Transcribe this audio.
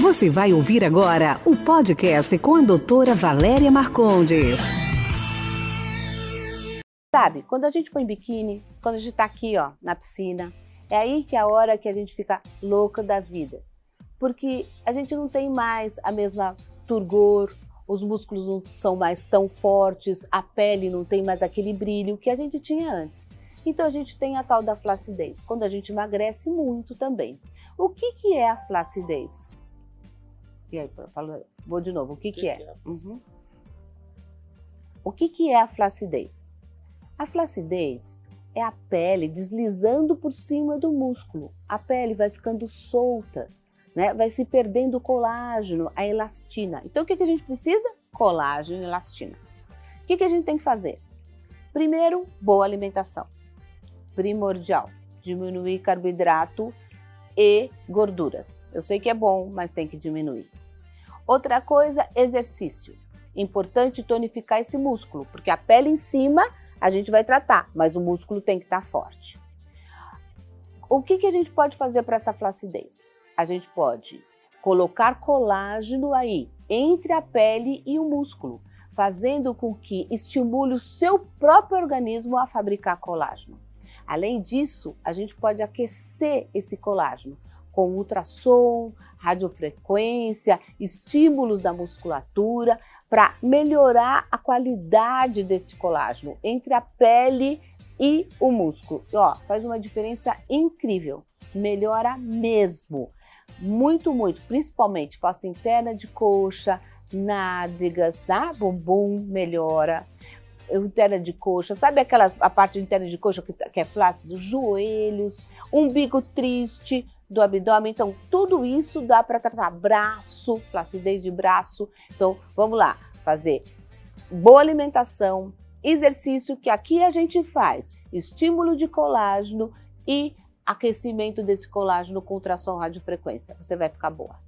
Você vai ouvir agora o podcast com a doutora Valéria Marcondes. Sabe, quando a gente põe biquíni, quando a gente tá aqui, ó, na piscina, é aí que é a hora que a gente fica louca da vida. Porque a gente não tem mais a mesma turgor, os músculos não são mais tão fortes, a pele não tem mais aquele brilho que a gente tinha antes. Então a gente tem a tal da flacidez, quando a gente emagrece muito também. O que, que é a flacidez? E aí, falo, vou de novo, o que, que, que é? é? Uhum. O que, que é a flacidez? A flacidez é a pele deslizando por cima do músculo. A pele vai ficando solta, né? vai se perdendo o colágeno, a elastina. Então, o que, que a gente precisa? Colágeno e elastina. O que, que a gente tem que fazer? Primeiro, boa alimentação primordial. Diminuir carboidrato e gorduras. Eu sei que é bom, mas tem que diminuir. Outra coisa, exercício. Importante tonificar esse músculo, porque a pele em cima a gente vai tratar, mas o músculo tem que estar tá forte. O que, que a gente pode fazer para essa flacidez? A gente pode colocar colágeno aí entre a pele e o músculo, fazendo com que estimule o seu próprio organismo a fabricar colágeno. Além disso, a gente pode aquecer esse colágeno com ultrassom, radiofrequência, estímulos da musculatura para melhorar a qualidade desse colágeno entre a pele e o músculo. E, ó, faz uma diferença incrível, melhora mesmo. Muito, muito, principalmente fossa interna de coxa, nádegas, tá? Bumbum melhora interna de coxa, sabe aquelas a parte interna de coxa que, que é flácido, joelhos, umbigo triste do abdômen. Então, tudo isso dá para tratar braço, flacidez de braço. Então, vamos lá, fazer boa alimentação, exercício que aqui a gente faz, estímulo de colágeno e aquecimento desse colágeno com ultrassom radiofrequência. Você vai ficar boa.